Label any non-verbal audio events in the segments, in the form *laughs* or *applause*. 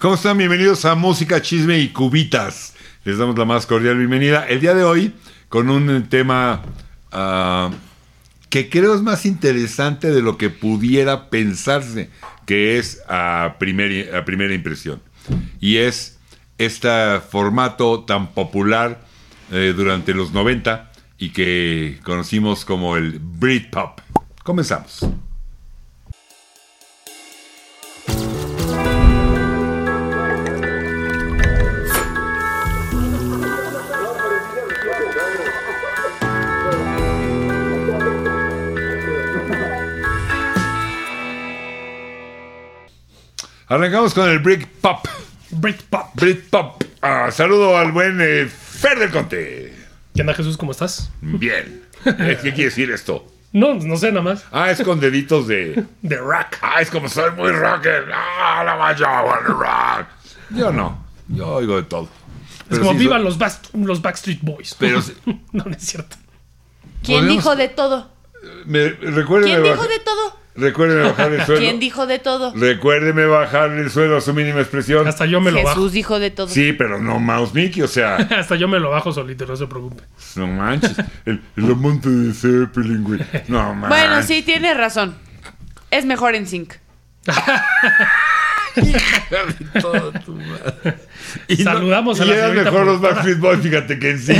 ¿Cómo están? Bienvenidos a Música, Chisme y Cubitas. Les damos la más cordial bienvenida. El día de hoy con un tema ah, que creo es más interesante de lo que pudiera pensarse, que es a, a primera impresión. Y es este formato tan popular eh, durante los 90 y que conocimos como el Britpop. Comenzamos. Arrancamos con el Britpop. Britpop. Britpop. Ah, saludo al buen eh, Fer del Conte. ¿Qué onda, Jesús? ¿Cómo estás? Bien. Eh, ¿Qué quiere decir esto? No, no sé nada más. Ah, es con deditos de. The Rock. Ah, es como soy muy rocker. Ah, la vaya, rock. Yo no. Yo oigo de todo. Es Pero como sí vivan los, Bast- los Backstreet Boys. Pero *laughs* sí- no, no es cierto. ¿Quién Podemos- dijo de todo? me, recuérdeme, ¿Quién dijo de todo? Recuérdeme *laughs* bajar el suelo. ¿Quién dijo de todo? Recuérdeme bajar el suelo a su mínima expresión. Hasta yo me lo bajo. Jesús dijo de todo. Sí, pero no Mouse Mickey, o sea, *laughs* Hasta yo me lo bajo solito, no se preocupe. no manches. El, el amante de Zeppelin, güey. No manches. Bueno, sí, tienes razón. Es mejor en sync. *laughs* Y Saludamos a y la eran señorita mejor los productora. Backstreet Boys, fíjate que en sí.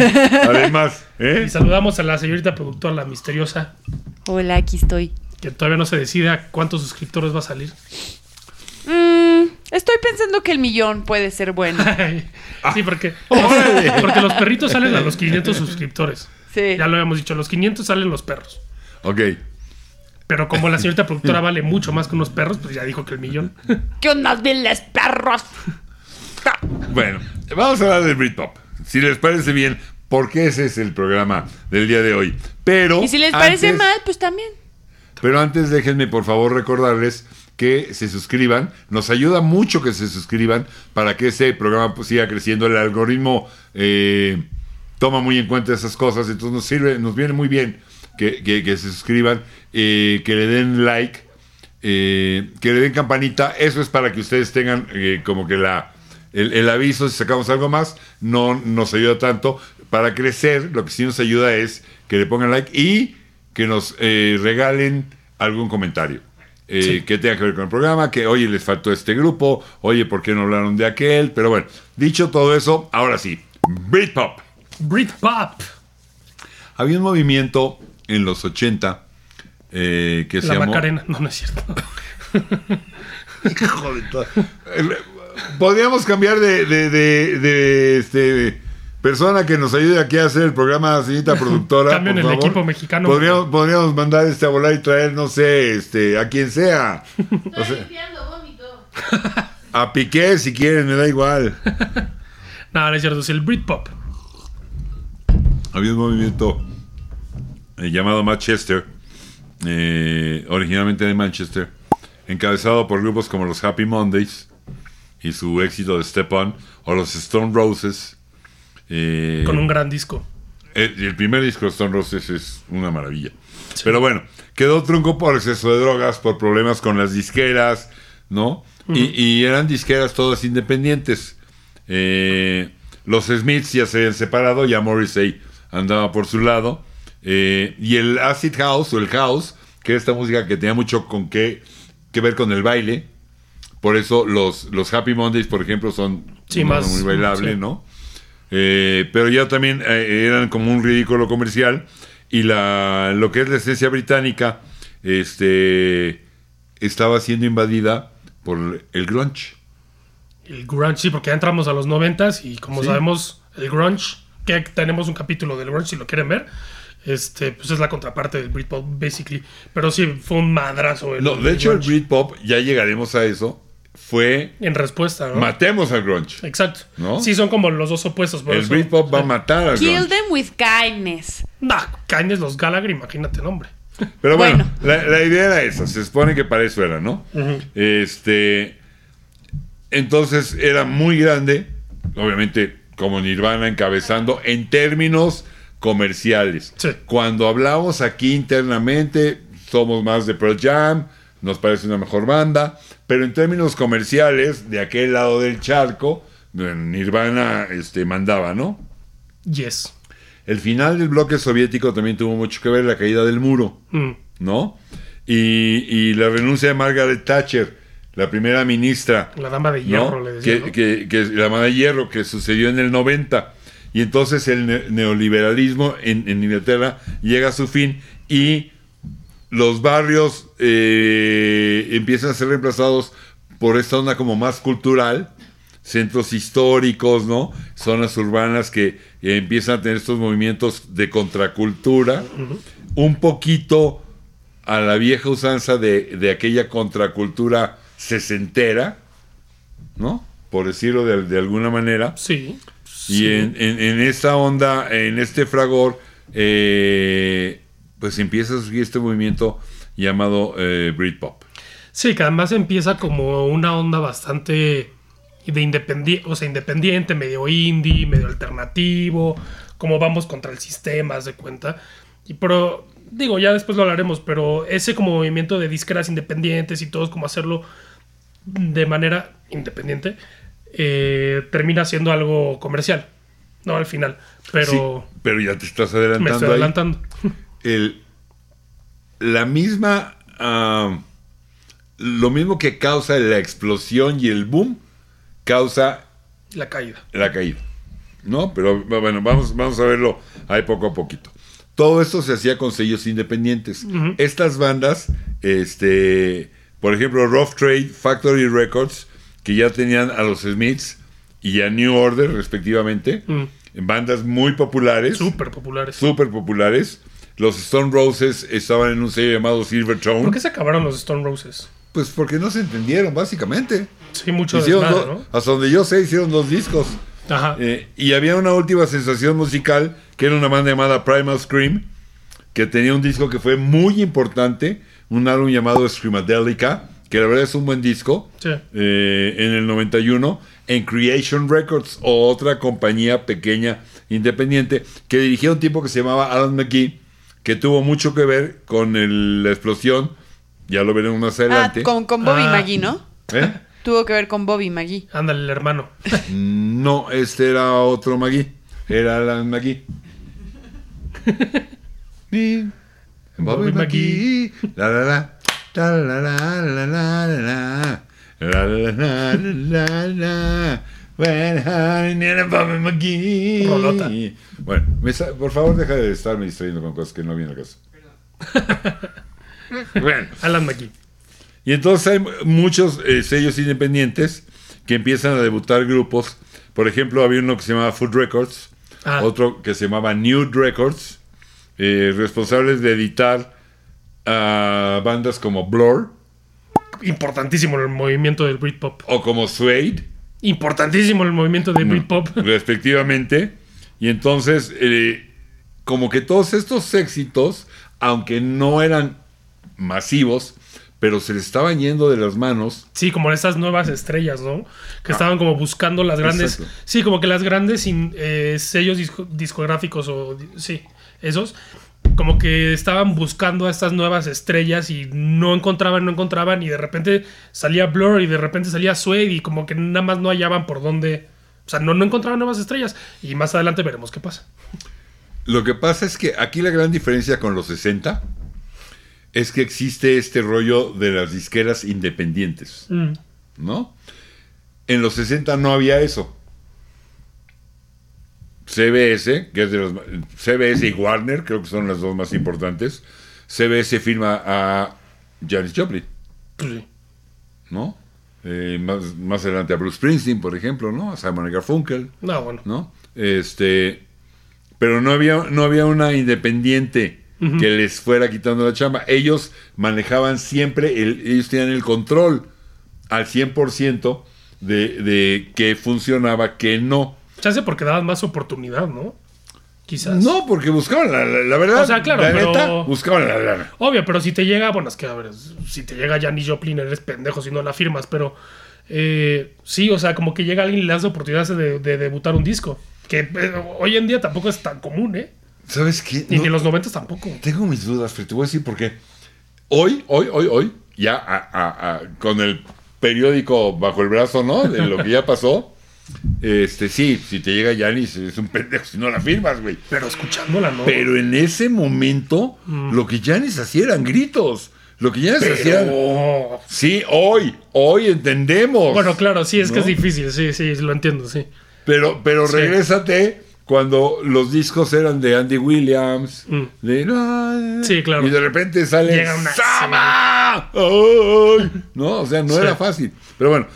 Además, ¿eh? Y saludamos a la señorita productora, la misteriosa, Hola, aquí estoy. Que todavía no se decide a cuántos suscriptores va a salir. Mm, estoy pensando que el millón puede ser bueno. *laughs* sí, porque, *laughs* porque los perritos salen a los 500 suscriptores. Sí. Ya lo habíamos dicho, a los 500 salen los perros. Ok. Pero como la señorita productora *laughs* vale mucho más que unos perros, pues ya dijo que el millón. ¿Qué onda, les perros? Bueno, vamos a hablar del Britpop. Si les parece bien, porque ese es el programa del día de hoy. Pero. Y si les parece antes- mal, pues también. Pero antes déjenme por favor recordarles que se suscriban. Nos ayuda mucho que se suscriban para que ese programa pues, siga creciendo. El algoritmo eh, toma muy en cuenta esas cosas. Entonces nos sirve, nos viene muy bien que, que- se suscriban, eh, que le den like, eh, que le den campanita. Eso es para que ustedes tengan como que la el, el aviso si sacamos algo más. No nos ayuda tanto. Para crecer, lo que sí nos ayuda es que le pongan like y que nos eh, regalen algún comentario. eh, Sí. que tenga que ver con el programa, que oye, les faltó este grupo, oye, ¿por qué no hablaron de aquel? Pero bueno, dicho todo eso, ahora sí, Britpop. Britpop. Había un movimiento en los 80 eh, que se La llamó... Macarena. No, no es cierto. *laughs* Hijo de toda- El- Podríamos cambiar de, de, de- de, este, persona que nos ayude aquí a hacer el programa, señorita *laughs* productora. Cambien por el favor. equipo mexicano. Podríamos, podríamos mandar este a volar y traer, no sé, este, a quien sea. O sea, *laughs* a Piqué, si quieren, me da igual. *laughs* No, no es cierto. Es el Britpop. Había un movimiento eh, llamado Manchester, eh, originalmente de Manchester, encabezado por grupos como los Happy Mondays y su éxito de Step On, o los Stone Roses. Eh, Con un gran disco. el, el primer disco de Stone Roses es una maravilla. Pero bueno, quedó trunco por exceso de drogas, por problemas con las disqueras, ¿no? y, y eran disqueras todas independientes. Eh, los Smiths ya se habían separado, ya Morrissey andaba por su lado. eh, y el Acid House, o el House, que era esta música que tenía mucho con qué que ver con el baile. Por eso los, los Happy Mondays, por ejemplo, son Sí, no, más- muy bailable, sí. ¿no? Eh, pero ya también eh, eran como un ridículo comercial y la lo que es la esencia británica este estaba siendo invadida por el grunge. El grunge, sí, porque ya entramos a los noventas y como Sí. sabemos, el grunge, que tenemos un capítulo del grunge si lo quieren ver, este, pues es la contraparte del Britpop, basically. Pero sí, fue un madrazo. El, No, de hecho el grunge. Britpop, ya llegaremos a eso, fue En respuesta, ¿no? matemos al grunge. Exacto. ¿No? Sí, son como los dos opuestos. Por El eso- Britpop va a matar al Kill grunge. them with kindness. Nah, Kanye los Gallagher, imagínate, nombre. *laughs* Pero bueno, Bueno. La, la idea era esa, se supone que para eso era, ¿no? Este. Entonces era muy grande, obviamente, como Nirvana encabezando en términos comerciales. Sí. Cuando hablamos aquí internamente, somos más de Pearl Jam, nos parece una mejor banda, pero en términos comerciales, de aquel lado del charco, Nirvana este, mandaba, ¿no? Yes. El final del bloque soviético también tuvo mucho que ver, la caída del muro, Mm. ¿no? Y, y la renuncia de Margaret Thatcher, la primera ministra, La dama de ¿no? hierro, le decía. que, ¿no? que- que la mano de hierro que sucedió en el 90. Y entonces el ne- neoliberalismo en, en Inglaterra llega a su fin y los barrios eh, empiezan a ser reemplazados por esta onda como más cultural, centros históricos, ¿no? Zonas urbanas que empiezan a tener estos movimientos de contracultura, un poquito a la vieja usanza de, de aquella contracultura sesentera, ¿no? Por decirlo de, de alguna manera. Sí. Y sí. en, en, en esta onda, en este fragor, eh, pues empieza a surgir este movimiento llamado eh, Britpop. Sí, que además empieza como una onda bastante de independiente, o sea, independiente, medio indie, medio alternativo, como vamos contra el sistema, haz de cuenta. Y pero, digo, ya después lo hablaremos, pero ese como movimiento de disqueras independientes y todos como hacerlo de manera independiente, eh, termina siendo algo comercial, ¿no? Al final. Pero Sí, pero ya te estás me adelantando. estoy ahí. El- la misma. ah, lo mismo que causa la explosión y el boom, causa La caída. la caída. ¿No? Pero bueno, vamos, vamos a verlo ahí poco a poquito. Todo esto se hacía con sellos independientes. Estas bandas, este, por ejemplo, Rough Trade, Factory Records, que ya tenían a los Smiths y a New Order, respectivamente, Mm. bandas muy populares, Súper populares. súper populares. Los Stone Roses estaban en un sello llamado Silvertone. ¿Por qué se acabaron los Stone Roses? Pues porque no se entendieron, básicamente. Sí, mucho desmadre, do- ¿no? Hasta donde yo sé, hicieron dos discos. Ajá. Eh, y había una última sensación musical, que era una banda llamada Primal Scream, que tenía un disco que fue muy importante, un álbum llamado Screamadelica, que la verdad es un buen disco, Sí. eh, en el 91, en Creation Records, otra compañía pequeña, independiente, que dirigía un tipo que se llamaba Alan McGee, que tuvo mucho que ver con el- la explosión, ya lo veremos más Ah, adelante. con, con Bobby Ah. Magui, ¿no? ¿Eh? Tuvo que ver con Bobby Magui. Ándale, el hermano. *laughs* No, este era otro Magui. Era Alan Magui. *laughs* Bobby Bobby Magui. La la la. Ta, la, la, la, la, la, la. La, la, la, la, la, la. Rolota. Bueno, por favor deja de estarme distrayendo con cosas que no vienen al caso. bueno, *laughs* Alan McGee. y entonces hay muchos eh, sellos independientes que empiezan a debutar grupos. Por ejemplo, había uno que se llamaba Food Records, Ah. otro que se llamaba Nude Records, eh, responsables de editar a bandas como Blur Importantísimo en el movimiento del Britpop. o como Suede, Importantísimo el movimiento del Britpop. *laughs* respectivamente. Y entonces, eh, como que todos estos éxitos, aunque no eran masivos, pero se les estaban yendo de las manos Sí, como esas nuevas estrellas, ¿no? Que estaban como buscando las grandes. Exacto. Sí, como que las grandes eh, sellos disco- discográficos o. Sí, esos. Como que estaban buscando a estas nuevas estrellas y no encontraban, no encontraban. Y de repente salía Blur y de repente salía Suede y como que nada más no hallaban por dónde. O sea, no, no encontraban nuevas estrellas. Y más adelante veremos qué pasa. Lo que pasa es que aquí la gran diferencia con los 60 es que existe este rollo de las disqueras independientes, Mm. ¿no? En los 60 no había eso. CBS, que es de los CBS y Warner, creo que son las dos más importantes. CBS firma a Janis Joplin, Pues sí. ¿no? Eh, más, más adelante a Bruce Springsteen, por ejemplo, ¿no? A Simon Garfunkel. No, bueno. ¿no? Este, pero no había, no había una independiente que les fuera quitando la chamba. Ellos manejaban siempre, el- ellos tenían el control al 100% de, de qué funcionaba, qué no. Chance porque daban más oportunidad, ¿no? Quizás. No, porque buscaban la, la- la verdad. O sea, claro, la pero- neta, buscaban la lana. Obvio, pero si te llega, bueno, es que a ver, si te llega Janis Joplin, eres pendejo si no la firmas, pero eh, sí, o sea, como que llega alguien y le das la oportunidad de, de debutar un disco. Que eh, hoy en día tampoco es tan común, ¿eh? ¿Sabes qué? Y No- en los 90 tampoco. Tengo mis dudas, pero te voy a decir por qué. Hoy, hoy, hoy, hoy, ya a- a- a- con el periódico bajo el brazo, ¿no? De lo que ya pasó. Este, sí, si te llega Yanis es un pendejo si no la firmas, güey. Pero escuchándola, ¿no? Pero en ese momento, lo que Yanis hacía eran gritos. Lo que Yanis hacía. Sí, hoy, hoy entendemos. Bueno, claro, sí, es que es difícil, sí, sí, lo entiendo, sí. Pero, pero Sí. regrésate cuando los discos eran de Andy Williams. de- Mm. Sí, claro. Y de repente sale Llega una- ¡Sama! ¡Ay! No, o sea, no Sí. era fácil. Pero bueno,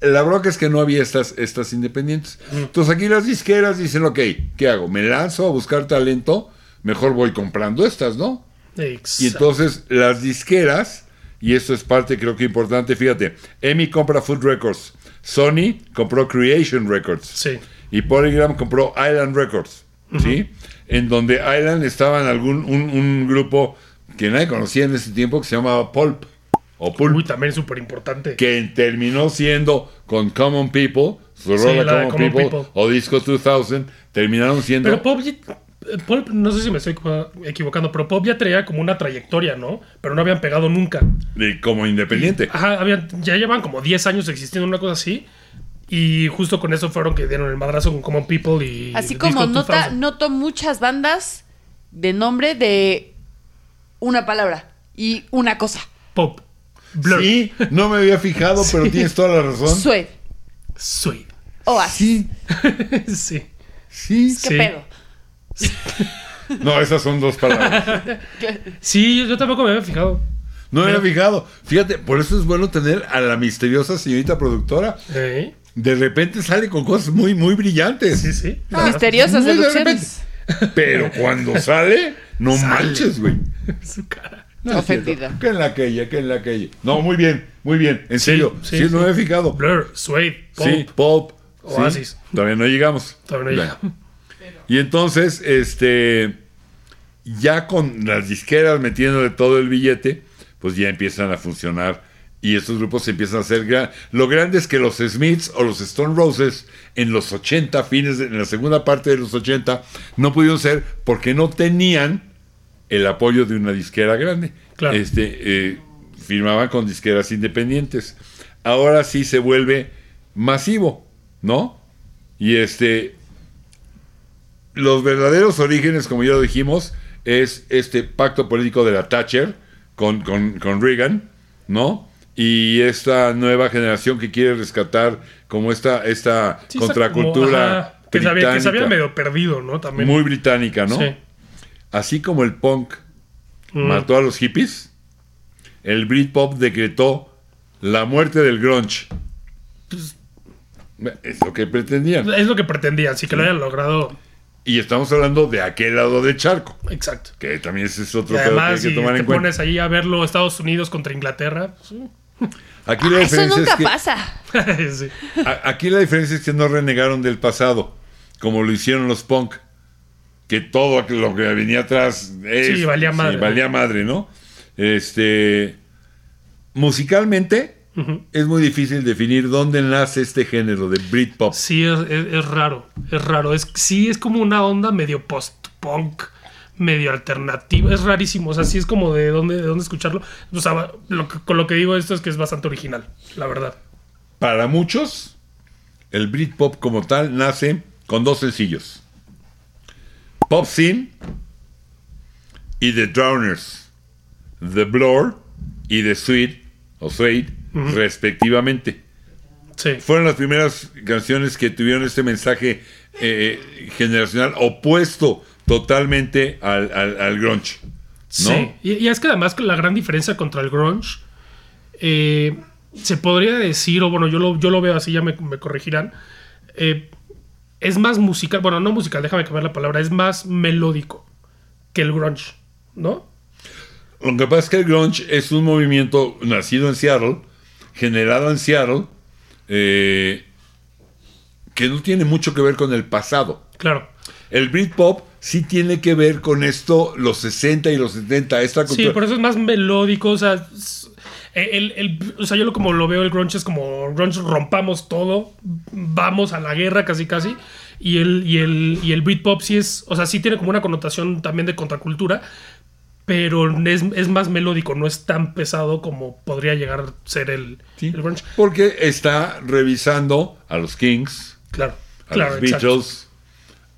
la bronca es que no había estas, estas independientes. Entonces aquí las disqueras dicen, ok, ¿qué hago? ¿Me lanzo a buscar talento? Mejor voy comprando estas, ¿no? Exacto. Y entonces las disqueras, y esto es parte creo que importante, fíjate, EMI compra Food Records, Sony compró Creation Records Sí. y Polygram compró Island Records, ¿sí? En donde Island estaba en algún un, un grupo que nadie conocía en ese tiempo que se llamaba Pulp o Pulp, Uy, también súper importante. que terminó siendo con Common People, su Sí, rola la de Common, Common People, People. o Disco 2000, terminaron siendo... Pero Pop, ya- Pulp, no sé si me estoy equivo- equivocando, pero Pop ya traía como una trayectoria, ¿no? Pero no habían pegado nunca. de- como independiente. Ajá, habían, ya llevan como 10 años existiendo una cosa así. Y justo con eso fueron que dieron el madrazo con Common People y. Así Disco como nota, 2000. noto muchas bandas de nombre de una palabra y una cosa. Pop. Blur. Sí, no me había fijado, pero tienes toda la razón. Suede. Sweet. Oasis. Sí, *laughs* sí. sí. ¿Qué Sí. pedo? *laughs* No, esas son dos palabras. Sí, yo tampoco me había fijado. No me había fijado. Fíjate, por eso es bueno tener a la misteriosa señorita productora. ¿Eh? De repente sale con cosas muy, muy brillantes. Sí, sí. Misteriosas muy de deducciones. Pero cuando sale, no Sale. manches, güey. *laughs* Su cara. No, Ofendida. Que en la calle, que en la calle. No, muy bien, muy bien. En serio, sí, sí, no sí. me había fijado. Blur, Suede, Pop. Sí, Pulp. sí. Oasis. Todavía no llegamos. Todavía no Bueno. llegamos. Y entonces, este, ya con las disqueras metiéndole todo el billete, pues ya empiezan a funcionar y estos grupos se empiezan a hacer gran. Lo grande es que los Smiths o los Stone Roses en los 80, fines de, en la segunda parte de los 80, no pudieron ser porque no tenían el apoyo de una disquera grande. Claro. Este, eh, firmaban con disqueras independientes. Ahora sí se vuelve masivo, ¿no? Y este, los verdaderos orígenes, como ya lo dijimos, es este pacto político de la Thatcher con, con, con Reagan, ¿no? Y esta nueva generación que quiere rescatar como esta, esta Sí, contracultura como, ajá, que, se había, que se había medio perdido, ¿no? También. muy británica, ¿no? Sí. Así como el punk Mm. mató a los hippies, el Britpop decretó la muerte del grunge. Pues, Es lo que pretendían. Es lo que pretendían, sí que lo hayan logrado. Y estamos hablando de aquel lado del charco, Exacto. que también ese es Y otro pedo que hay que si tomar te en cuenta. pones ahí a verlo Estados Unidos contra Inglaterra, pues, Aquí la Ah, Eso nunca es que, pasa. *laughs* sí. a- aquí la diferencia es que no renegaron del pasado, como lo hicieron los punk, que todo lo que venía atrás es- Sí, valía madre. valía madre, ¿no? Este, musicalmente es muy difícil definir dónde nace este género de Britpop. Sí, es, es- es raro. Es raro. Es, sí, es como una onda medio post-punk, medio alternativa. Es rarísimo. O sea, sí es como de dónde, de dónde escucharlo. O sea, lo que- con lo que digo esto es que es bastante original, la verdad. Para muchos, el Britpop como tal nace con dos sencillos. Pop Scene y The Drowners. The Blur y The Sweet o Suede, respectivamente. Sí. Fueron las primeras canciones que tuvieron este mensaje eh, generacional opuesto totalmente al, al, al grunge. ¿no? Sí, y, y es que además la gran diferencia contra el grunge, eh, se podría decir, o bueno, yo lo, yo lo veo así, ya me, me corregirán, eh, es más musical, bueno, no musical, déjame cambiar la palabra, es más melódico que el grunge, ¿no? Lo que pasa es que el grunge es un movimiento nacido en Seattle, generado en Seattle, eh, que no tiene mucho que ver con el pasado. Claro. El Britpop sí tiene que ver con esto, los 60 y los 70, esta Sí, cultura. por eso es más melódico, o sea, es- el, el- o sea, yo lo como lo veo el grunge es como grunge rompamos todo, vamos a la guerra casi casi, y el, y el, y el Britpop sí es, o sea, sí tiene como una connotación también de contracultura, pero es, es más melódico, no es tan pesado como podría llegar a ser el, Sí. el grunge. Porque está revisando a los Kings, Claro, a claro, los exacto. Beatles,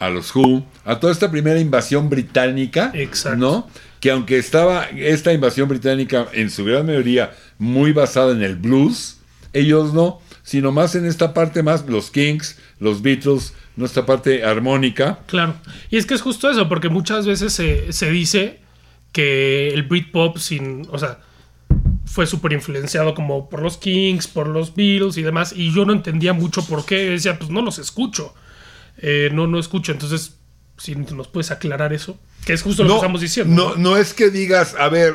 a los Who, a toda esta primera invasión británica, Exacto. ¿no? Que aunque estaba esta invasión británica en su gran mayoría muy basada en el blues, ellos no, sino más en esta parte más los Kings, los Beatles, nuestra parte armónica. Claro. Y es que es justo eso, porque muchas veces se, se dice que el Britpop sin. O sea, fue súper influenciado como por los Kings, por los Beatles y demás. Y yo no entendía mucho por qué. Decía, pues no los escucho. Eh, no, no escucho. Entonces, si nos puedes aclarar eso. Que es justo lo que estamos diciendo. No, no es que digas, a ver,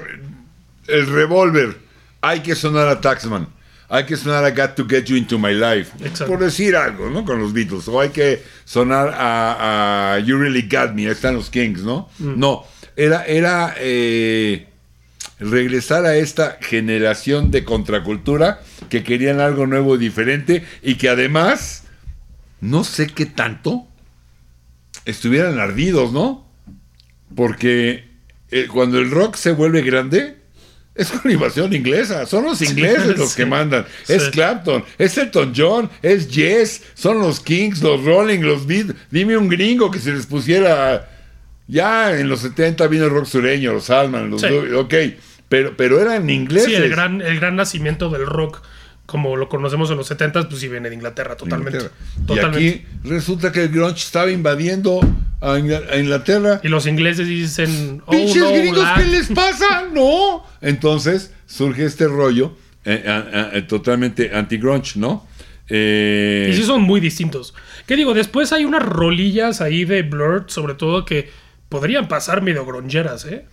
el revólver, hay que sonar a Taxman, hay que sonar a Got to Get You Into My Life, Exacto. por decir algo, ¿no? Con los Beatles, o hay que sonar a, a You Really Got Me, ahí están los Kings, ¿no? Mm. No, era, era eh, regresar a esta generación de contracultura que querían algo nuevo y diferente y que además, no sé qué tanto, estuvieran ardidos, ¿no? Porque eh, cuando el rock se vuelve grande, es con invasión inglesa. Son los *laughs* ingleses los sí. que mandan. Sí. Es Clapton, es Elton John, es Yes, son los Kings, los Rolling, los Beatles. Dime un gringo que se les pusiera. Ya en los 70 vino el rock sureño, los Alman, los. Ok, pero, pero eran ingleses. Sí, el gran, el gran nacimiento del rock, como lo conocemos en los 70 pues sí viene de Inglaterra, totalmente. Inglaterra. Totalmente. Y aquí resulta que el grunge estaba invadiendo a Ingl- a Inglaterra. Y los ingleses dicen, oh, ¡Pinches no, gringos, lad". qué les pasa! *laughs* ¡No! Entonces surge este rollo eh, eh, eh, totalmente anti-grunge, ¿no? Eh, Y sí son muy distintos. ¿Qué digo? Después hay unas rolillas ahí de Blur, sobre todo, que podrían pasar medio groncheras, ¿eh?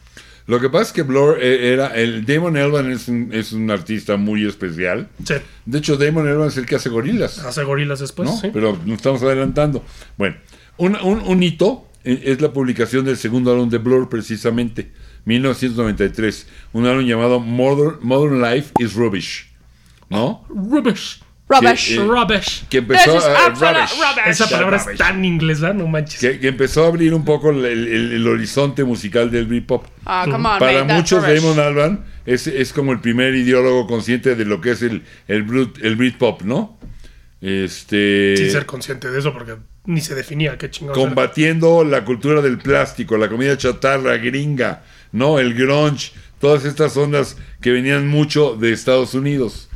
Lo que pasa es que Blur eh, era. El Damon Elban es un, es un artista muy especial. Sí, De hecho, Damon Elban es el que hace gorilas. hace gorilas después, ¿no? sí. Pero nos estamos adelantando. Bueno, un, un- un hito eh, es la publicación del segundo álbum de Blur, precisamente, 1993. Un álbum llamado Modern, Modern Life is Rubbish. ¿No? Rubbish. Rubbish. eh, Rubbish. Que empezó This is a- absolute rubbish. rubbish. Esa palabra es tan inglesa, no manches. que, que empezó a abrir un poco el, el- el horizonte musical del Britpop. Ah, come on, Para mate, muchos. Damon Albarn es, es como el primer ideólogo consciente de lo que es el, el, Brit- el Britpop, ¿no? Este, Sin ser consciente de eso, porque ni se definía qué chingados. era. combatiendo la cultura del plástico, la comida chatarra gringa, ¿no? El grunge, todas estas ondas que venían mucho de Estados Unidos.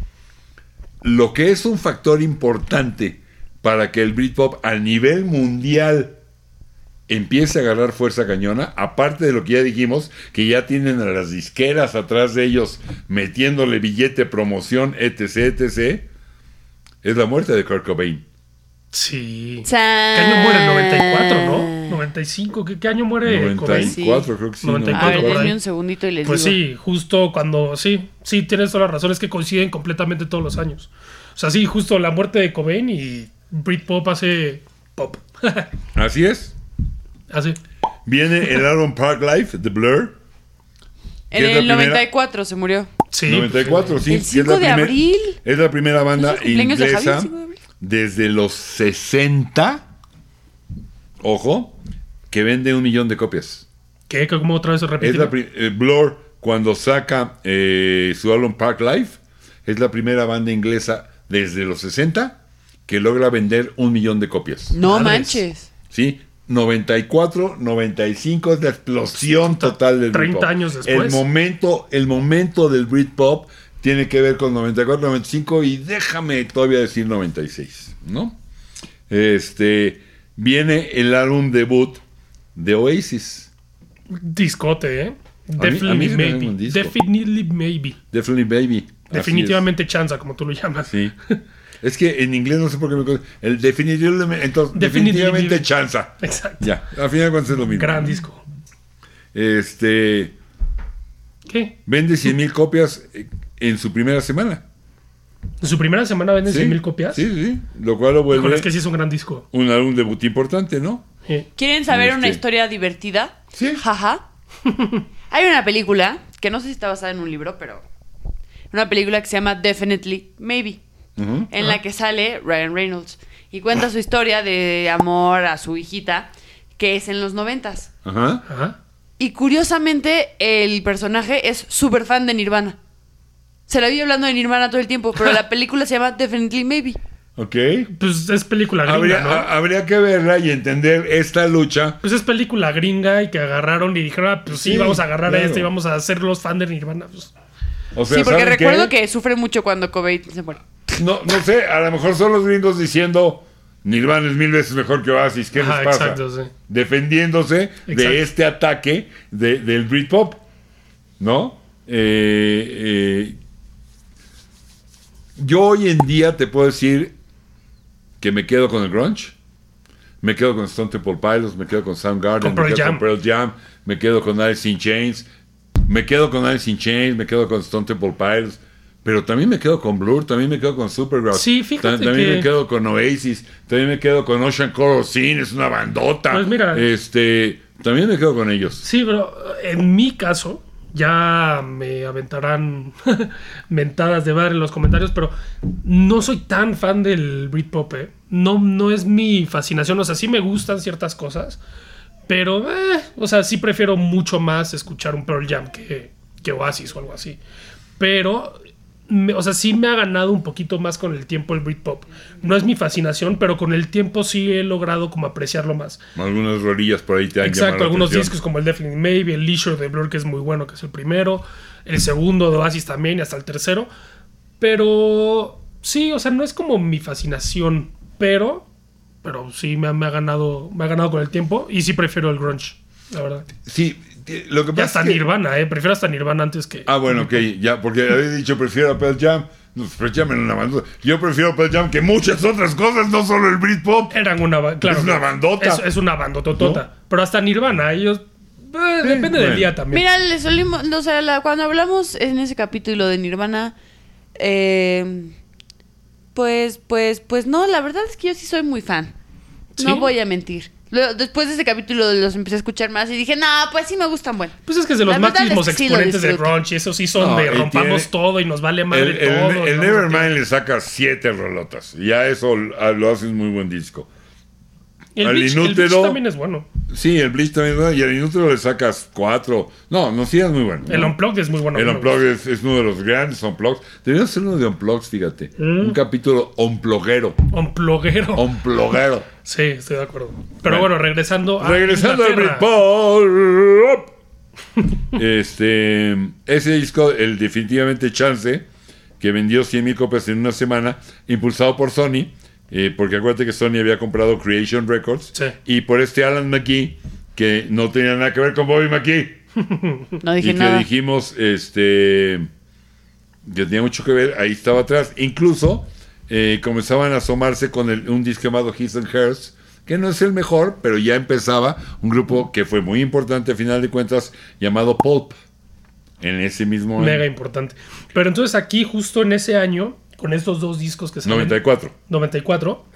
Lo que es un factor importante para que el Britpop a nivel mundial empiece a agarrar fuerza cañona, aparte de lo que ya dijimos, que ya tienen a las disqueras atrás de ellos metiéndole billete, promoción, etc., etc., es la muerte de Kurt Cobain. Sí. ¿Qué año muere? 94, ¿no? 95. ¿Qué, qué año muere Cobain? 94, creo que sí. 94 A ver, un segundito y les Pues digo. sí, justo cuando. Sí, sí, tienes toda la razón. Es que coinciden completamente todos los años. O sea, sí, justo la muerte de Cobain y Britpop hace pop. *laughs* Así es. hace. Viene el *laughs* álbum Park Life, The Blur. En ¿Qué es la el primera? 94 se murió. Sí. 94, sí. El que es 5 la de primer- abril. Es la primera banda ¿Es el cumpleaños de Javi, el inglesa 5 de abril? desde los 60, ojo, que vende un millón de copias. ¿Qué? ¿Cómo otra vez se repite? Eh, Blur, cuando saca eh, su álbum Park Life, es la primera banda inglesa desde los 60 que logra vender un millón de copias. No Madres. manches. ¿sí? 94, 95 es la explosión total del 30 Britpop. años después. El momento, el momento del Britpop tiene que ver con 94, 95 y déjame todavía decir 96, ¿no? Este viene el álbum debut de Oasis, Discote, ¿eh? Definitely maybe. Definitely maybe. Definitely Baby. Así Definitivamente chanza, como tú lo llamas. Sí. Es que en inglés no sé por qué me. El definitivamente, entonces, definitivamente chanza. Exacto. Ya, al final de cuentas es lo mismo. Gran disco. Este ¿Qué? vende 100 mil copias en su primera semana. En su primera semana venden ¿Sí? 100 mil copias. Sí, sí. Lo cual lo vuelve es que sí es un gran disco. un álbum debut importante, ¿no? Sí. ¿Quieren saber una Este. historia divertida? Sí. Jaja. *laughs* Hay una película que no sé si está basada en un libro, pero una película que se llama Definitely Maybe, en la que sale Ryan Reynolds y cuenta su historia de amor a su hijita, que es en los noventas. Ajá. Ajá. Y curiosamente, el personaje es súper fan de Nirvana. Se la vi hablando de Nirvana todo el tiempo, pero la película se llama Definitely Maybe. ¿Ok? Pues es película gringa, Habría, ¿no? ha- habría que verla y entender esta lucha. Pues es película gringa y que agarraron y dijeron, ah, pues sí, Sí, vamos a agarrar claro. a este y vamos a hacer los fans de Nirvana. Pues, O sea, sí, porque ¿saben recuerdo qué? que sufre mucho cuando Cobain se muere. No, no sé, a lo mejor son los gringos diciendo Nirvana es mil veces mejor que Oasis. ¿Qué Ajá, les pasa? exacto, sí. Defendiéndose Exacto. de este ataque de- del Britpop. ¿No? Eh, eh, yo hoy en día te puedo decir que me quedo con el grunge. Me quedo con Stone Temple Pilots, me quedo con Soundgarden, me quedo Jam. con Pearl Jam, me quedo con Alice in Chains, me quedo con Alice in Chains, me quedo con Stone Temple Pilots, pero también me quedo con Blur, también me quedo con Supergrass. Sí, fíjate También que- me quedo con Oasis, también me quedo con Ocean Color Scene, es una bandota. Pues mira. Este, también me quedo con ellos. sí, pero en mi caso, ya me aventarán *laughs* mentadas de bar en los comentarios, pero no soy tan fan del Britpop, ¿eh? No, no es mi fascinación, o sea, sí me gustan ciertas cosas, pero, eh, o sea, sí prefiero mucho más escuchar un Pearl Jam que, que Oasis o algo así. Pero, me- o sea, sí me ha ganado un poquito más con el tiempo el Britpop. No es mi fascinación, pero con el tiempo sí he logrado como apreciarlo más. Algunas rodillas por ahí te han llamado Exacto, algunos atención. discos como el Definitely Maybe, el Leisure de Blur, que es muy bueno, que es el primero, el segundo de Oasis también, y hasta el tercero. Pero sí, o sea, no es como mi fascinación, pero, pero sí me ha, me ha ganado, me ha ganado con el tiempo y sí prefiero el grunge, la verdad. Sí, lo que Y pasa hasta es que... Nirvana, eh, prefiero hasta Nirvana antes que. Ah, bueno, ok, ya, porque había dicho prefiero a Pearl Jam. No, Pearl Jam era una bandota. Yo prefiero a Pearl Jam que muchas otras cosas, no solo el Britpop. Eran una, ba- claro, Es una bandota. Es, es una bandototota. Pero hasta Nirvana, ellos. eh, depende bueno. del día también. Mira, le solimos, o sea, la- cuando hablamos en ese capítulo de Nirvana, eh, pues, pues, pues no, la verdad es que yo sí soy muy fan. No voy a mentir. Luego, después de ese capítulo los empecé a escuchar más y dije, no, pues sí me gustan, bueno. Pues es que es de los La máximos es que sí lo exponentes de disfruto. grunge, y esos sí son No, de rompamos tiene- todo y nos vale madre El, el- todo. el ¿no? Nevermind le saca siete rolotas. Y ya eso lo lo hace un muy buen disco. El al Bleach, el inútero- Bleach también es bueno. Sí, el Bleach también. ¿no? Y al Inútero le sacas cuatro. No, no, sí es muy bueno. El ¿no? Unplugged es muy bueno. El Unplugged es, es uno de los grandes Unplugged. Deberíamos hacer uno de Unplugged, fíjate. Mm. Un capítulo Unpluguero. gusta. Unpluguero. Unpluguero. *laughs* Sí, estoy de acuerdo. Pero Bueno. bueno, regresando a. Regresando al. Britpop. *laughs* este, ese disco, el definitivamente Chance, que vendió 100 mil copias en una semana, impulsado por Sony, eh, porque acuérdate que Sony había comprado Creation Records, Sí. y por este Alan McKee, que no tenía nada que ver con Bobby McKee, *laughs* No y dije que nada. dijimos, este, que tenía mucho que ver, ahí estaba atrás. Incluso eh, comenzaban a asomarse con el- un disco llamado His and Hers, que no es el mejor, pero ya empezaba un grupo que fue muy importante a final de cuentas, llamado Pulp, en ese mismo año, Mega importante. Pero entonces aquí, justo en ese año, con estos dos discos que salen. 94. 94,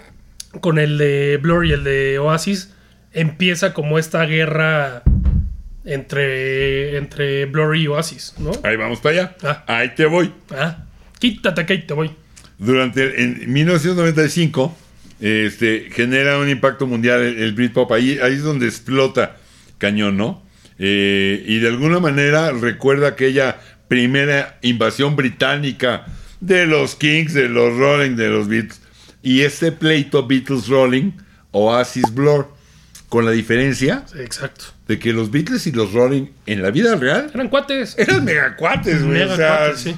con el de Blur y el de Oasis, empieza como esta guerra entre, entre Blur y Oasis, ¿no? Ahí vamos para allá. Ah. Ahí te voy. Ah, quítate que ahí te voy. Durante el- en 1995 este, genera un impacto mundial el, el Britpop. Ahí, ahí es donde explota cañón, ¿no? Eh, y de alguna manera recuerda aquella primera invasión británica de los Kings, de los Rolling, de los Beatles. Y este pleito Beatles Rolling, Oasis Blur, con la diferencia exacto. de que los Beatles y los Rolling en la vida real Eran cuates. eran megacuates, güey. Mega o sea, cuates, sí.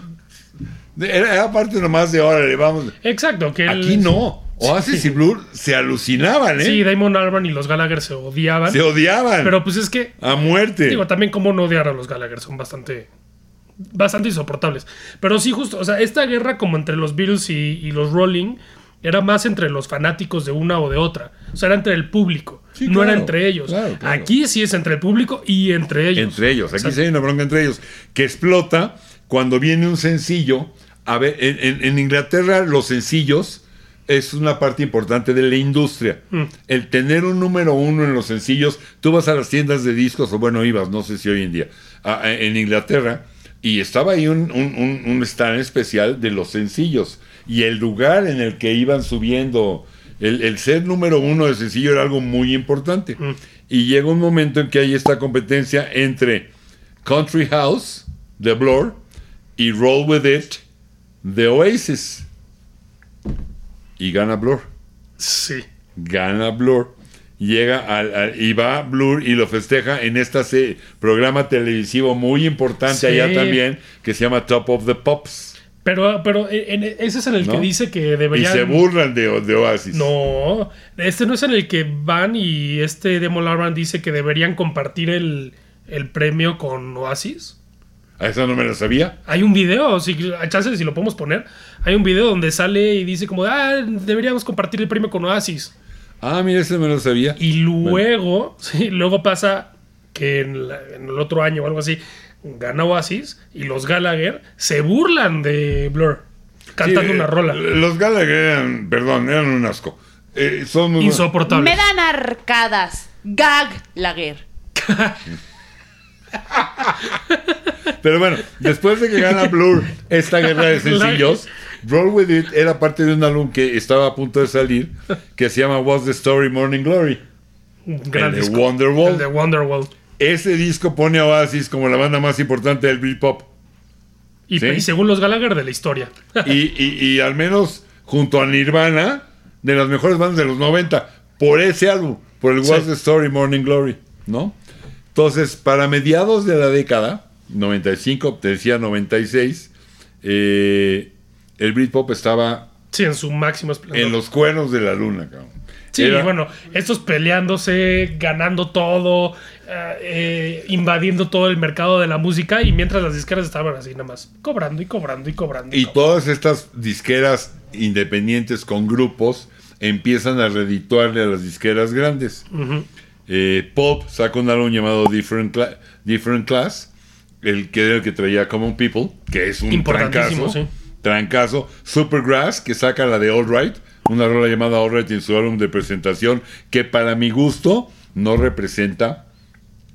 era, era parte nomás de órale, vamos. Exacto, que el- Aquí no. Oasis y Blur se alucinaban, ¿eh? Sí, Damon Albarn y los Gallagher se odiaban. se odiaban pero pues es que, a muerte. digo, también como no odiar a los Gallagher, son bastante bastante insoportables. Pero sí, justo, o sea, esta guerra como entre los Beatles y, y los Rolling era más entre los fanáticos de una o de otra. O sea, era entre el público, Sí, no era entre ellos. claro, claro. Aquí sí es entre el público y entre ellos. entre ellos. Aquí Exacto. sí hay una bronca entre ellos. Que explota cuando viene un sencillo. A ver, en, en- en Inglaterra los sencillos es una parte importante de la industria. Mm. El tener un número uno en los sencillos, tú vas a las tiendas de discos, o bueno, ibas, no sé si hoy en día, a- a- en Inglaterra, y estaba ahí un, un, un- un stand especial de los sencillos. Y el lugar en el que iban subiendo, el, el ser número uno de sencillo era algo muy importante. Mm. Y llega un momento en que hay esta competencia entre Country House de Blur y Roll With It de Oasis. Y gana Blur. Sí. Gana Blur. Llega al, al- y va Blur y lo festeja en este programa televisivo muy importante Sí. allá también que se llama Top of the Pops. Pero, pero en- en- ese es en el ¿No? que dice que Y deberían. se burlan de, de Oasis. No, este no es en el que van y este Demo Larman dice que deberían compartir el, el premio con Oasis. A esa no me la sabía. Hay un video, si, a chance si lo podemos poner. Hay un video donde sale y dice como, ah, deberíamos compartir el premio con Oasis. Ah, mira, ese me lo sabía. Y luego, *laughs* sí, luego pasa que en, la- en el otro año o algo así, gana Oasis y los Gallagher se burlan de Blur cantando Sí, una eh, rola. Los Gallagher eran, perdón, eran un asco. Eh, son muy buenos. Insoportable. Me dan arcadas. Gag Lager. *laughs* Pero bueno, después de que gana Blur esta guerra de sencillos, Roll With It era parte de un álbum que estaba a punto de salir, que se llama What's the Story Morning Glory. Gran el de. Wonderwall. El de Wonderwall. Ese disco pone a Oasis como la banda más importante del Britpop. Y, Sí. y según los Gallagher de la historia. Y, y- y al menos junto a Nirvana, de las mejores bandas de los 90, por ese álbum, por el Sí. What's the Story Morning Glory, ¿no? Entonces, para mediados de la década, 95, te decía 96, eh, el Britpop estaba sí, en su máximo esplendor. en los cuernos de la luna, cabrón. Sí, Era- bueno, estos peleándose, ganando todo, eh, eh, invadiendo todo el mercado de la música y mientras las disqueras estaban así nada más, cobrando y cobrando y cobrando. Y todas estas disqueras independientes con grupos empiezan a redituarle a las disqueras grandes. Eh, Pulp saca un álbum llamado Different, Cla- Different Class, el que era el que traía Common People, que es un trancazo. sí. Trancazo. Supergrass, que saca la de All Right, una rola llamada All Right en su álbum de presentación, que para mi gusto no representa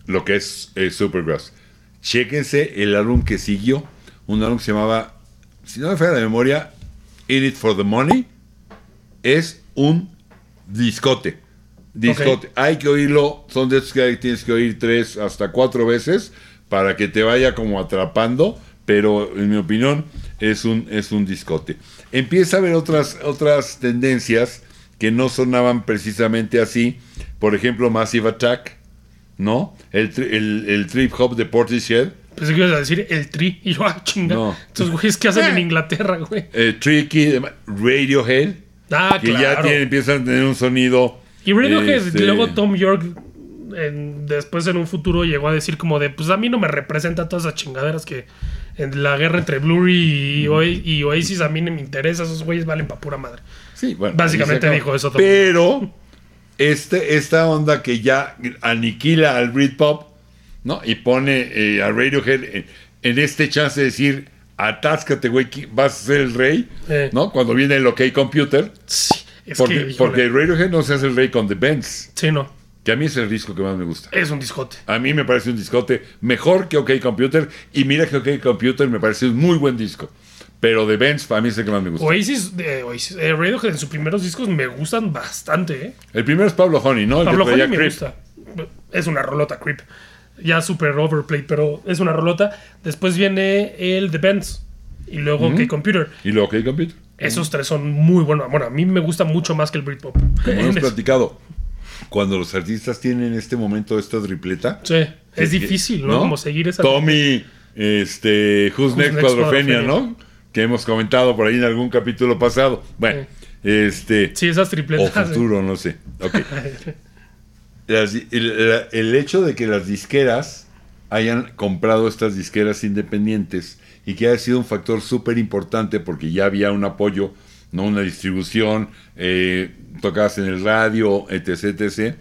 lo que es eh, Supergrass. Chéquense el álbum que siguió, un álbum que se llamaba, si no me falla la memoria, In It for the Money. Es un discote. Discote. Hay que oírlo, son de esos que tienes que oír tres hasta cuatro veces para que te vaya como atrapando, pero en mi opinión es un, es un discote. Empieza a haber otras, otras tendencias que no sonaban precisamente así. Por ejemplo, Massive Attack, ¿no? El, tri- el, el trip hop de Portishead. Pensé que ibas a decir el tri. Y yo, ah, chinga. No. Estos güeyes que hacen en *laughs* Inglaterra, güey. eh, Tricky, Radiohead, Ah, que ya claro. tiene- empiezan a tener un sonido. Y Radiohead, este, luego Tom York, en- después en un futuro llegó a decir como de, pues a mí no me representa todas esas chingaderas que en la guerra entre Blur y, Oa- y Oasis a mí no me interesa, esos güeyes valen pa' pura madre. Sí, bueno, Básicamente dijo eso. Pero este, esta onda que ya aniquila al Britpop, ¿no? Y pone eh, a Radiohead en, en este chance de decir, atáscate, güey, que vas a ser el rey, Eh. ¿no? Cuando viene el OK Computer. Sí, es Porque, que, porque Radiohead no se hace el rey con The Benz, Sí, no, que a mí es el disco que más me gusta. es un discote. A mí me parece un discote mejor que OK Computer. Y mira que OK Computer me parece un muy buen disco. Pero The Benz para mí es el que más me gusta. Oasis, eh, Oasis eh, Radiohead en sus primeros discos me gustan bastante, ¿eh? El primero es Pablo Honey, ¿no? El Pablo que Honey me Creep. gusta. Es una rolota, Creep. Ya super overplayed, pero es una rolota. Después viene el The Benz. Y luego que Computer. Y luego OK Computer. Esos tres son muy buenos. Bueno, a mí me gusta mucho más que el Britpop. Como hemos *laughs* platicado, cuando los artistas tienen en este momento esta tripleta. Sí, es difícil, ¿no? Como seguir esa. Tommy, este, Who's, Next, Next Cuadrofenia. ¿no? Que hemos comentado por ahí en algún capítulo pasado. Bueno, este. Sí, esas O tripletas. futuro, no sé. Ok. *laughs* Las di- el, el hecho de que las disqueras hayan comprado estas disqueras independientes y que haya sido un factor súper importante porque ya había un apoyo, no una distribución, eh, tocabas en el radio, etc, etc.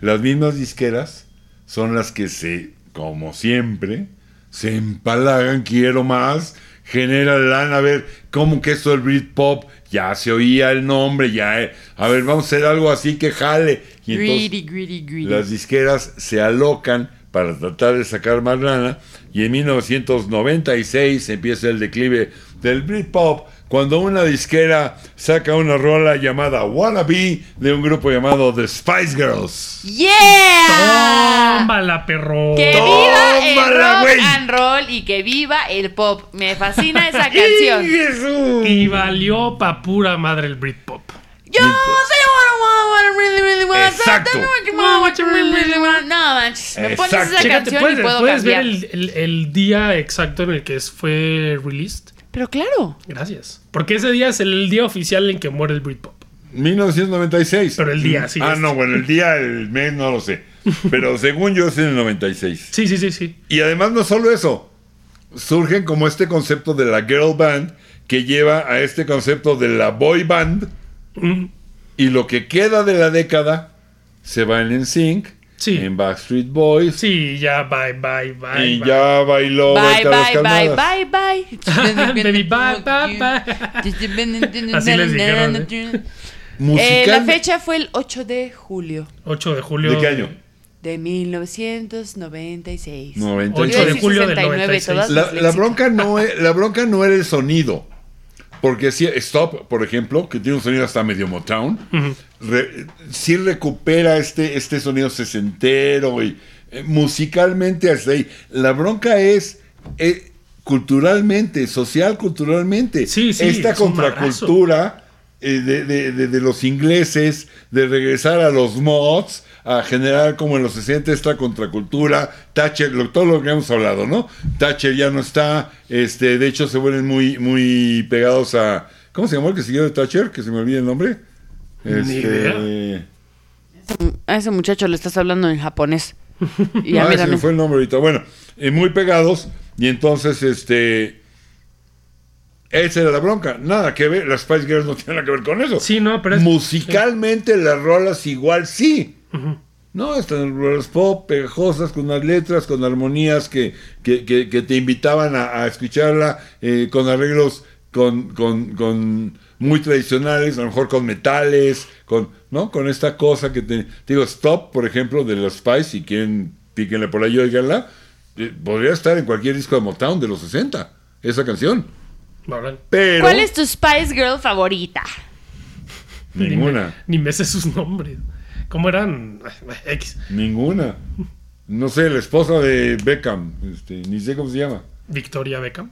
Las mismas disqueras son las que se, como siempre, se empalagan, quiero más, genera lana, a ver, ¿cómo que esto del Britpop? Ya se oía el nombre, ya, eh, a ver, vamos a hacer algo así que jale. Y entonces Greedy, greedy, greedy. las disqueras se alocan para tratar de sacar más lana. Y en 1996 empieza el declive del Britpop cuando una disquera saca una rola llamada Wannabe de un grupo llamado The Spice Girls. ¡Yeah! Tómala, perro. Que viva el rock güey. and roll y que viva el pop. Me fascina esa *laughs* canción. ¡Y Jesús! Y valió pa' pura madre el Britpop. Yo soy really, really want. Exacto. No, manches. Me pones Exacto. esa Chécate, canción puedes, y puedo puedes ver el, el- el día exacto en el que fue released. Pero claro. Gracias. Porque ese día es el día oficial en que muere el Britpop. 1996. Pero el día, sí, Ah, es- no, bueno, el día, el mes, no lo sé. *laughs* Pero según yo es en el 96. Sí, sí, sí, sí. Y además no solo eso, surgen como este concepto de la girl band que lleva a este concepto de la boy band Mm, y lo que queda de la década se va en NSYNC, Sí. en Backstreet Boys Sí, ya, bye, bye, bye. y bye. ya bailó Bye, bye, *laughs* bye, bye, bye. Baby, bye, bye, bye. Así les dijeron, Eh, Musical- la fecha fue el 8 de julio 8 de julio. ¿De qué año? de 1996. 96. 8 de julio del 69, 96. todas La, la bronca no es, la bronca no era el sonido. Porque si Stop, por ejemplo, que tiene un sonido hasta medio Motown, re- sí recupera este, este sonido sesentero y eh, musicalmente hasta ahí. La bronca es eh, culturalmente, social culturalmente. Sí, sí, Esta es contracultura eh, de, de- de- de los ingleses, de regresar a los mods, a generar como en los 60 esta contracultura, Thatcher, lo- todo lo que hemos hablado, ¿no? Thatcher ya no está, este, de hecho se vuelven muy, muy pegados a, ¿cómo se llamó el que siguió de Thatcher? Que se me olvida el nombre. Ni Este, A ese muchacho le estás hablando en japonés. *laughs* Y a ah, mí se me fue el nombre ahorita. Bueno, eh, muy pegados y entonces, este... Esa era la bronca. Nada que ver. Las Spice Girls no tienen nada que ver con eso. Sí, no, pero es- Musicalmente las rolas igual sí. No, están rolas pop, pegajosas, con unas letras, con armonías que, que, que- que te invitaban a, a escucharla, eh, con arreglos con, con, con muy tradicionales, a lo mejor con metales, con, ¿no? Con esta cosa que te, te digo, Stop, por ejemplo, de los Spice, si quieren, píquenle por ahí, oiganla, eh, podría estar en cualquier disco de Motown de los 60, esa canción. Pero ¿Cuál es tu Spice Girl favorita? ninguna. Ni me sé sus nombres. ¿Cómo eran? *laughs* X. Ninguna. No sé, la esposa de Beckham, este, ni sé cómo se llama. Victoria Beckham.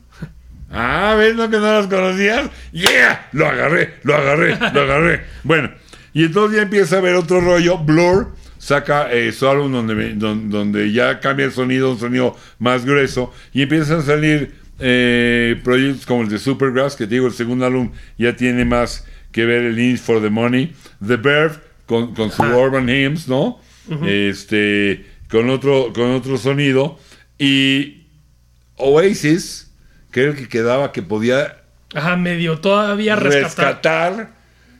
Ah, ¿ves lo que no las conocías? ¡Yeah! Lo agarré, lo agarré, lo agarré. *laughs* Bueno, y entonces ya empieza a ver otro rollo. Blur saca eh, su álbum donde, me- don- donde ya cambia el sonido, un sonido más grueso, y empiezan a salir eh, proyectos como el de Supergrass, que te digo, el segundo álbum ya tiene más que ver el Need for the Money. The Verve con, con su. Urban Hymns, ¿no? Este, con otro, con otro sonido. Y Oasis, que era el que quedaba que podía Ajá, medio todavía rescatar. rescatar,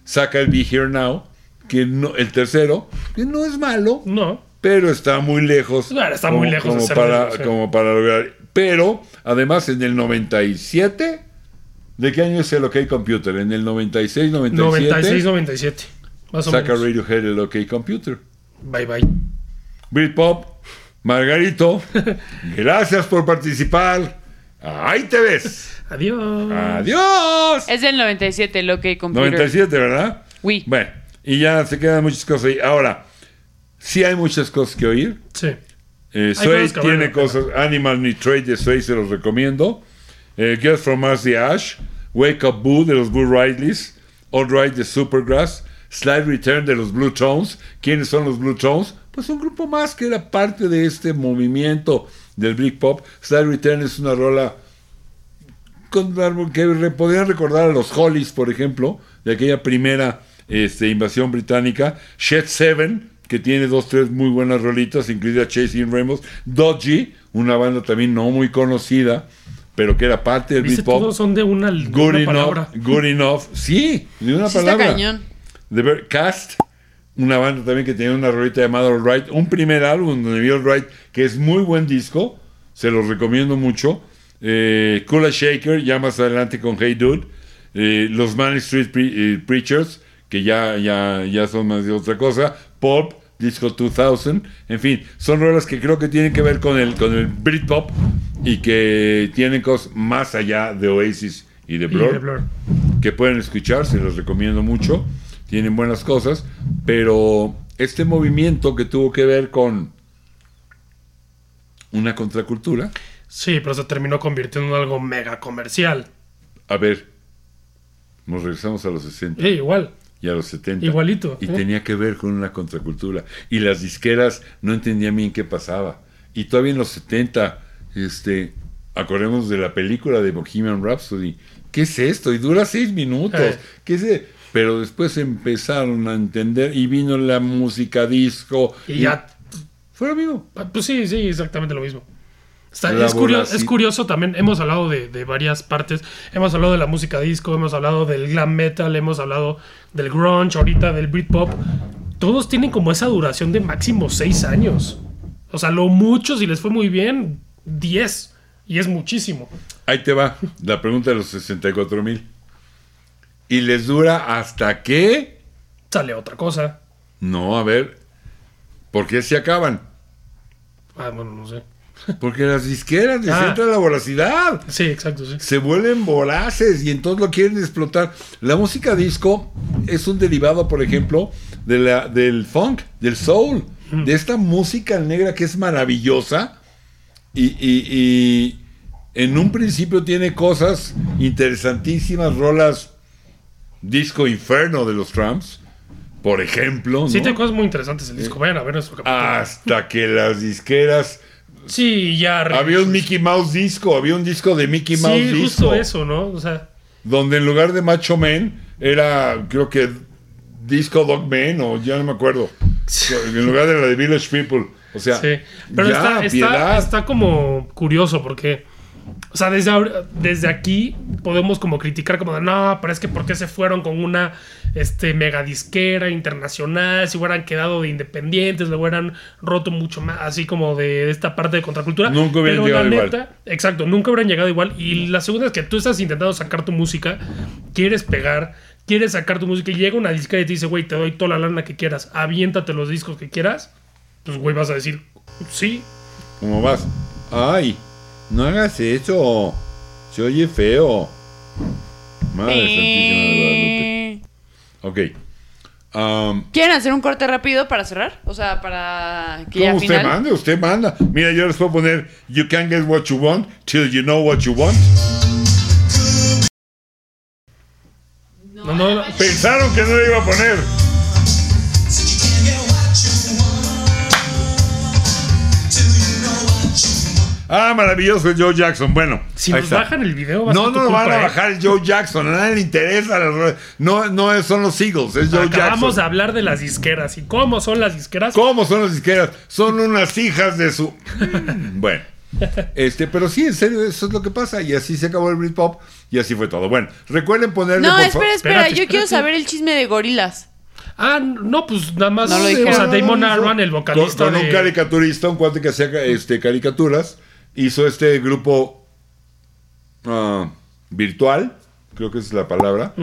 saca el Be Here Now, que no, el tercero, que no es malo, No. pero está muy lejos. Claro, está muy lejos de como ser para, sí. como para lograr. Pero, además, en el 97, ¿de qué año es el OK Computer? En el 96, 97, 96, 97. Más o saca menos. Radiohead el OK Computer. Bye bye. Britpop, Margarito, *laughs* gracias por participar. Ahí te ves. Adiós. Adiós. Es del 97, lo que computer. 97, ¿verdad? Oui. Bueno, y ya se quedan muchas cosas ahí. Ahora, sí hay muchas cosas que oír. Sí. Eh, Sway tiene cosas. Animal Nitrate de Sway se los recomiendo. Eh, Girls from Mars de Ash. Wake Up Boo de los Blue Rileys. All Right de Supergrass. Slide Return de los Blue Tones. ¿Quiénes son los Blue Tones? Pues un grupo más que era parte de este movimiento del Britpop. Slide Return es una rola con- que re- podrían recordar a los Hollies, por ejemplo, de aquella primera este, invasión británica. Shed Seven, que tiene dos, tres muy buenas rolitas, incluida Chasing Rainbows. Dodgy, una banda también no muy conocida, pero que era parte del Viste, Britpop. todos son de una, de Good una enough, palabra. good enough. Sí, de una Sí está palabra. cañón. The Ver- Cast, una banda también que tenía una rolita llamada All Right, un primer álbum donde vi All Right, que es muy buen disco, se los recomiendo mucho. Eh, Kula Shaker, ya más adelante con Hey Dude. Eh, los Man Street Pre- eh, Preachers, que ya, ya, ya son más de otra cosa. Pulp, Disco 2000. En fin, son rolas que creo que tienen que ver con el, con el Britpop y que tienen cosas más allá de Oasis y de Y Blur, de Blur. que pueden escuchar, se los recomiendo mucho. Tienen buenas cosas, pero este movimiento que tuvo que ver con una contracultura, Sí, pero se terminó convirtiendo en algo mega comercial. a ver, nos regresamos a los 60. Eh, igual. y a los 70. Igualito, Y ¿eh? tenía que ver con una contracultura. Y las disqueras no entendían bien qué pasaba. Y todavía en los 70, este, acordemos de la película de Bohemian Rhapsody. ¿Qué es esto? Y dura seis minutos. Eh. ¿Qué es e-? Pero después empezaron a entender y vino la música disco. Y ya. Fue lo mismo. Pues sí, sí, exactamente lo mismo. Está- es, curio- voraci- es curioso también, hemos hablado de, de varias partes, hemos hablado de la música disco, hemos hablado del glam metal, hemos hablado del grunge, ahorita del Britpop. Todos tienen como esa duración de máximo 6 años. O sea, lo mucho, si les fue muy bien, 10. Y es muchísimo. Ahí te va la pregunta de los 64 mil. ¿Y les dura hasta qué? Sale otra cosa. No, a ver. ¿Por qué se acaban? Ah, bueno, no sé. Porque las disqueras les Ah. entra la voracidad. Sí, exacto, sí. Se vuelven voraces y entonces lo quieren explotar. La música disco es un derivado, por ejemplo, de la, del funk, del soul, de esta música negra que es maravillosa y, y- y en un principio tiene cosas interesantísimas, rolas disco inferno de los Tramps, por ejemplo. Sí, tiene cosas muy interesantes el disco. Vayan a ver nuestro capítulo. Hasta que las disqueras sí, ya. había un Mickey Mouse disco, había un disco de Mickey Mouse Sí, disco. justo eso, ¿no? O sea, Donde en lugar de Macho Man era, creo que Disco Dog Man, o ya no me acuerdo. En lugar de la de Village People. O sea, Sí, pero ya, está, está, está como curioso porque, o sea, desde, desde aquí podemos como criticar como de, no, pero es que ¿por qué se fueron con una este, megadisquera internacional? Si hubieran quedado de independientes, le hubieran roto mucho más, así como de, esta parte de contracultura. Nunca hubieran Pero la llegado igual. Exacto, nunca hubieran llegado igual. Y la segunda es que tú estás intentando sacar tu música, quieres pegar, quieres sacar tu música y llega una disquera y te dice, güey, te doy toda la lana que quieras, aviéntate los discos que quieras. Pues, güey, vas a decir, sí, ¿Cómo vas? Ay, no hagas eso. Se oye feo. Madre santísima de Guadalupe. Eh, Ok. Um, ¿Quieren hacer un corte rápido para cerrar? O sea, para que ya usted final. mande, usted manda. Mira, yo les puedo poner You can't get what you want till you know what you want. No, no, no. Pensaron que no lo iba a poner. Ah, maravilloso el Joe Jackson. Bueno, Si nos está. bajan el video, va a No, no lo van a ¿eh? bajar el Joe Jackson. A nadie le interesa. No, no son los Eagles, es Joe Acabamos de Jackson. hablar de las disqueras y cómo son las disqueras. ¿Cómo son las disqueras? Son unas hijas de su. Mm, bueno. Este, pero sí, en serio, eso es lo que pasa. Y así se acabó el Britpop y así fue todo. Bueno, recuerden ponerle No, por espera, espera. Espérate, Yo quiero saber el chisme de gorilas. Ah, no, pues nada más. No lo o sea, Damon Arban, el vocalista Con, con un de- caricaturista, un cuate que hacía este, caricaturas, hizo este grupo ah, virtual, creo que esa es la palabra.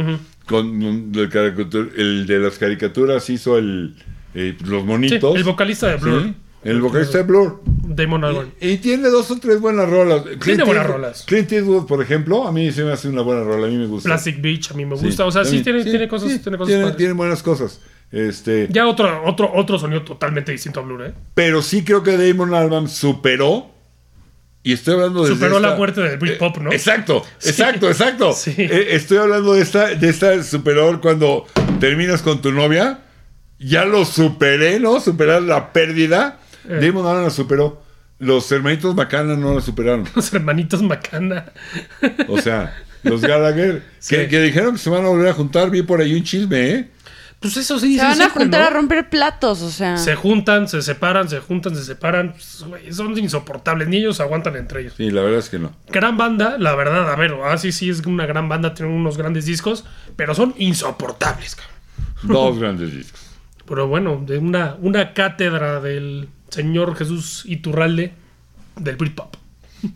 Con el, de las caricaturas hizo el, eh, los Sí, monitos. el vocalista de Blur. Sí, el vocalista de Blur. Damon Arban. Y, y tiene dos o tres buenas rolas. Clint buenas Eastwood- rolas. Clint Eastwood, por ejemplo, a mí se me hace una buena rola, a mí me gusta. Plastic Beach, a mí me Sí, gusta. o sea, sí, tiene, sí, tiene cosas, sí, tiene cosas tiene- tiene buenas cosas. Este, Ya otro, otro, otro sonido totalmente distinto a Blur, ¿eh? Pero sí creo que Damon Albarn superó. Y estoy hablando de. Superó la muerte del Britpop, ¿no? Exacto, *laughs* Sí. exacto, exacto. Sí. Eh, estoy hablando de esta, de esta superó cuando terminas con tu novia. Ya lo superé, ¿no? Superar la pérdida. Eh. Damon Albarn la superó. Los hermanitos Macana no la superaron. *laughs* Los hermanitos Macana. O sea, los Gallagher, *laughs* Sí. que, que dijeron que se van a volver a juntar. Vi por ahí un chisme, ¿eh? Pues eso sí, Se van a juntar ¿no? a romper platos, o sea. Se juntan, se separan, se juntan, se separan. Pues, son insoportables. Ni ellos aguantan entre ellos. Sí, la verdad es que no. Gran banda, la verdad, a ver, así sí es una gran banda, tienen unos grandes discos, pero son insoportables, cabrón. Dos grandes discos. Pero bueno, de una, una cátedra del señor Jesús Iturralde del Britpop.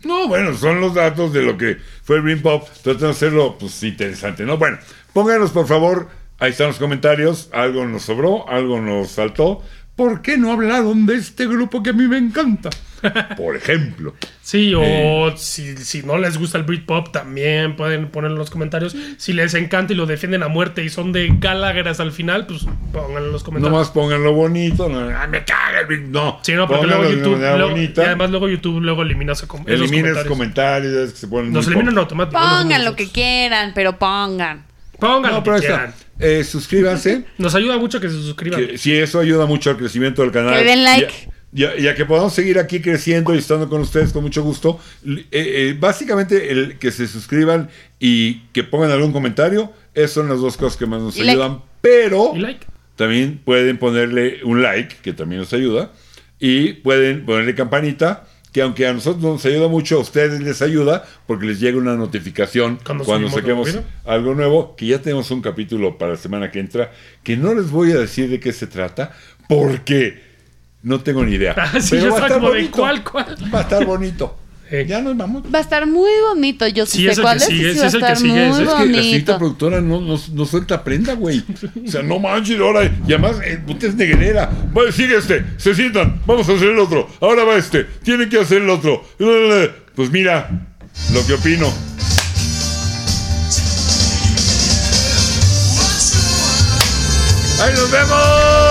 No, bueno, son los datos de lo que fue el Green Pop. Tratan de hacerlo, pues, interesante, ¿no? Bueno, pónganos, por favor, ahí están los comentarios. Algo nos sobró, algo nos saltó. ¿por qué no hablaron de este grupo que a mí me encanta? *laughs* Por ejemplo. Sí, o Eh. si, si no les gusta el Britpop, también pueden poner en los comentarios. Si les encanta y lo defienden a muerte y son de Gallagher hasta el final, pues pónganlo en los comentarios. Nomás pongan lo bonito. No, "Ah, me caga el Big-". No, Sí, no, porque luego YouTube. luego- y además, luego YouTube luego elimina esos, com- los comentarios. comentarios. es que se ponen Nos eliminan automático. Pongan lo que quieran, pero pongan. Pongan No, pero que está. Eh, suscríbanse. *laughs* Nos ayuda mucho que se suscriban. que sí, eso ayuda mucho al crecimiento del canal. Que le den like. Ya, ya- ya que podamos seguir aquí creciendo y estando con ustedes con mucho gusto. Eh, eh, básicamente, el que se suscriban y que pongan algún comentario, esas son las dos cosas que más nos Y like. ayudan. Pero Y like. también pueden ponerle un like, que también nos ayuda. Y pueden ponerle campanita, que aunque a nosotros nos ayuda mucho, a ustedes les ayuda porque les llega una notificación Cuando saquemos algo nuevo, que ya tenemos un capítulo para la semana que entra, que no les voy a decir de qué se trata, porque no tengo ni idea. *laughs* Ah, sí, Pero yo va a estar como de, bonito. ¿cuál, cuál? Va a estar bonito. Eh. Ya nos vamos. Va a estar muy bonito. Yo sí, sé es el cuál que es. y sigue, sí ese va a es el que estar sigue, muy Es que la bonito. productora no, no, no suelta prenda, güey. O sea, no manches, ahora. Y además, eh, puta es negrera. Va, sigue este, se sientan, vamos a hacer el otro. Ahora va este, tienen que hacer el otro. Pues mira, lo que opino. ¡Ahí nos vemos!